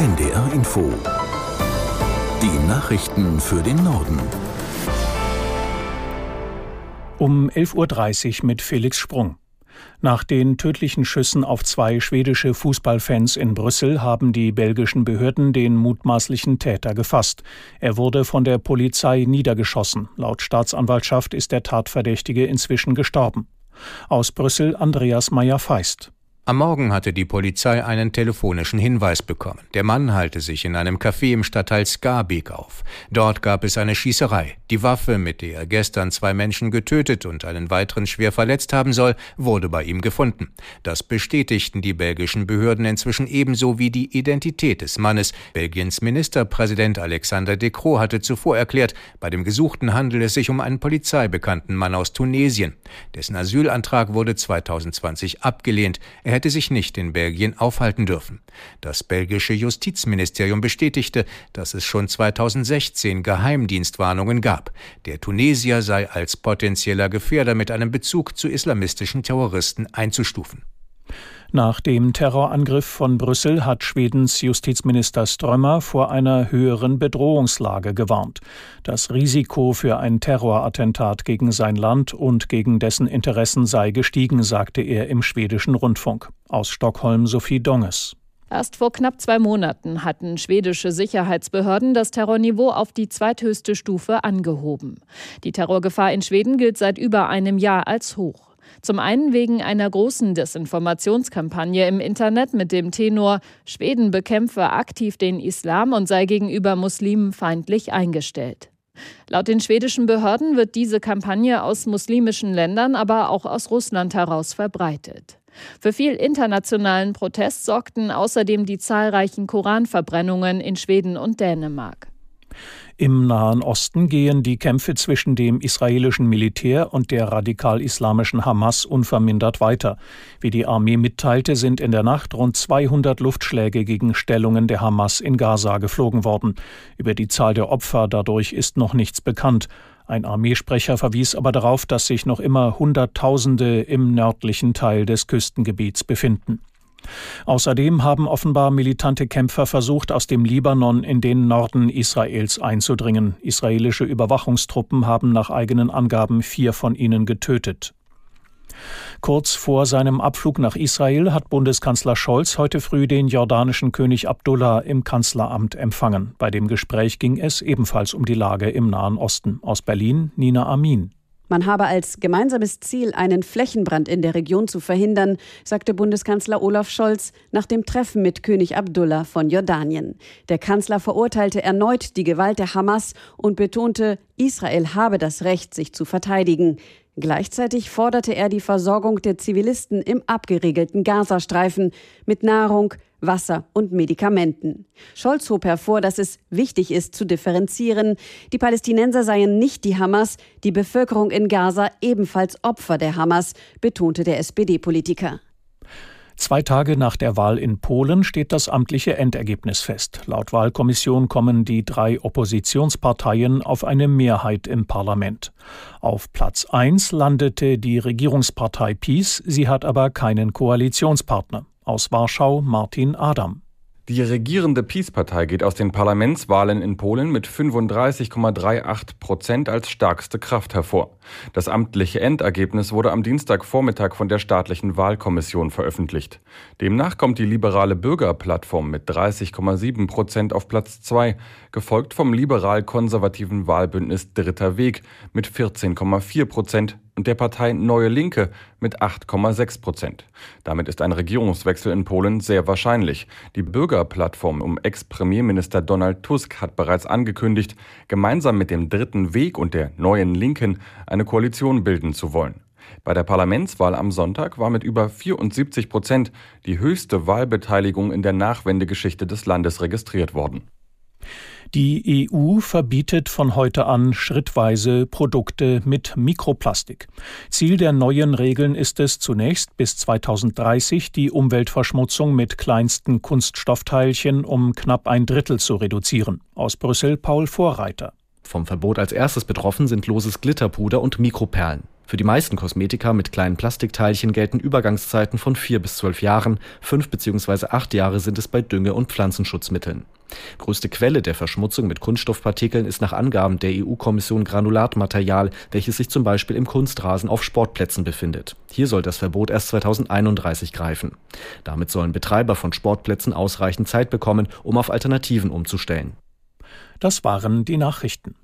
NDR Info. Die Nachrichten für den Norden. Um 11.30 Uhr mit Felix Sprung. Nach den tödlichen Schüssen auf zwei schwedische Fußballfans in Brüssel haben die belgischen Behörden den mutmaßlichen Täter gefasst. Er wurde von der Polizei niedergeschossen. Laut Staatsanwaltschaft ist der Tatverdächtige inzwischen gestorben. Aus Brüssel Andreas Meyer-Feist. Am Morgen hatte die Polizei einen telefonischen Hinweis bekommen. Der Mann halte sich in einem Café im Stadtteil Skarbek auf. Dort gab es eine Schießerei. Die Waffe, mit der er gestern zwei Menschen getötet und einen weiteren schwer verletzt haben soll, wurde bei ihm gefunden. Das bestätigten die belgischen Behörden inzwischen ebenso wie die Identität des Mannes. Belgiens Ministerpräsident Alexander De Croo hatte zuvor erklärt, bei dem Gesuchten handelt es sich um einen polizeibekannten Mann aus Tunesien. Dessen Asylantrag wurde 2020 abgelehnt. Er hätte sich nicht in Belgien aufhalten dürfen. Das belgische Justizministerium bestätigte, dass es schon 2016 Geheimdienstwarnungen gab. Der Tunesier sei als potenzieller Gefährder mit einem Bezug zu islamistischen Terroristen einzustufen. Nach dem Terrorangriff von Brüssel hat Schwedens Justizminister Strömmer vor einer höheren Bedrohungslage gewarnt. Das Risiko für ein Terrorattentat gegen sein Land und gegen dessen Interessen sei gestiegen, sagte er im schwedischen Rundfunk. Aus Stockholm Sophie Donges. Erst vor knapp zwei Monaten hatten schwedische Sicherheitsbehörden das Terrorniveau auf die zweithöchste Stufe angehoben. Die Terrorgefahr in Schweden gilt seit über einem Jahr als hoch. Zum einen wegen einer großen Desinformationskampagne im Internet mit dem Tenor Schweden bekämpfe aktiv den Islam und sei gegenüber Muslimen feindlich eingestellt. Laut den schwedischen Behörden wird diese Kampagne aus muslimischen Ländern, aber auch aus Russland heraus verbreitet. Für viel internationalen Protest sorgten außerdem die zahlreichen Koranverbrennungen in Schweden und Dänemark. Im Nahen Osten gehen die Kämpfe zwischen dem israelischen Militär und der radikal-islamischen Hamas unvermindert weiter. Wie die Armee mitteilte, sind in der Nacht rund 200 Luftschläge gegen Stellungen der Hamas in Gaza geflogen worden. Über die Zahl der Opfer dadurch ist noch nichts bekannt. Ein Armeesprecher verwies aber darauf, dass sich noch immer Hunderttausende im nördlichen Teil des Küstengebiets befinden. Außerdem haben offenbar militante Kämpfer versucht, aus dem Libanon in den Norden Israels einzudringen. Israelische Überwachungstruppen haben nach eigenen Angaben vier von ihnen getötet. Kurz vor seinem Abflug nach Israel hat Bundeskanzler Scholz heute früh den jordanischen König Abdullah im Kanzleramt empfangen. Bei dem Gespräch ging es ebenfalls um die Lage im Nahen Osten. Aus Berlin Nina Amin. Man habe als gemeinsames Ziel, einen Flächenbrand in der Region zu verhindern, sagte Bundeskanzler Olaf Scholz nach dem Treffen mit König Abdullah von Jordanien. Der Kanzler verurteilte erneut die Gewalt der Hamas und betonte, Israel habe das Recht, sich zu verteidigen. Gleichzeitig forderte er die Versorgung der Zivilisten im abgeriegelten Gazastreifen mit Nahrung, Wasser und Medikamenten. Scholz hob hervor, dass es wichtig ist zu differenzieren. Die Palästinenser seien nicht die Hamas, die Bevölkerung in Gaza ebenfalls Opfer der Hamas, betonte der SPD-Politiker. Zwei Tage nach der Wahl in Polen steht das amtliche Endergebnis fest. Laut Wahlkommission kommen die drei Oppositionsparteien auf eine Mehrheit im Parlament. Auf Platz 1 landete die Regierungspartei PiS, sie hat aber keinen Koalitionspartner. Aus Warschau Martin Adam. Die regierende Peace-Partei geht aus den Parlamentswahlen in Polen mit 35,38 Prozent als stärkste Kraft hervor. Das amtliche Endergebnis wurde am Dienstagvormittag von der staatlichen Wahlkommission veröffentlicht. Demnach kommt die liberale Bürgerplattform mit 30,7 Prozent auf Platz 2, gefolgt vom liberal-konservativen Wahlbündnis Dritter Weg mit 14,4 Prozent und der Partei Neue Linke mit 8,6 Prozent. Damit ist ein Regierungswechsel in Polen sehr wahrscheinlich. Die Bürgerplattform um Ex-Premierminister Donald Tusk hat bereits angekündigt, gemeinsam mit dem Dritten Weg und der Neuen Linken eine Koalition bilden zu wollen. Bei der Parlamentswahl am Sonntag war mit über 74 Prozent die höchste Wahlbeteiligung in der Nachwendegeschichte des Landes registriert worden. Die EU verbietet von heute an schrittweise Produkte mit Mikroplastik. Ziel der neuen Regeln ist es zunächst bis 2030 die Umweltverschmutzung mit kleinsten Kunststoffteilchen um knapp ein Drittel zu reduzieren. Aus Brüssel Paul Vorreiter. Vom Verbot als erstes betroffen sind loses Glitterpuder und Mikroperlen. Für die meisten Kosmetika mit kleinen Plastikteilchen gelten Übergangszeiten von vier bis zwölf Jahren, fünf bzw. acht Jahre sind es bei Dünge- und Pflanzenschutzmitteln. Größte Quelle der Verschmutzung mit Kunststoffpartikeln ist nach Angaben der EU-Kommission Granulatmaterial, welches sich zum Beispiel im Kunstrasen auf Sportplätzen befindet. Hier soll das Verbot erst 2031 greifen. Damit sollen Betreiber von Sportplätzen ausreichend Zeit bekommen, um auf Alternativen umzustellen. Das waren die Nachrichten.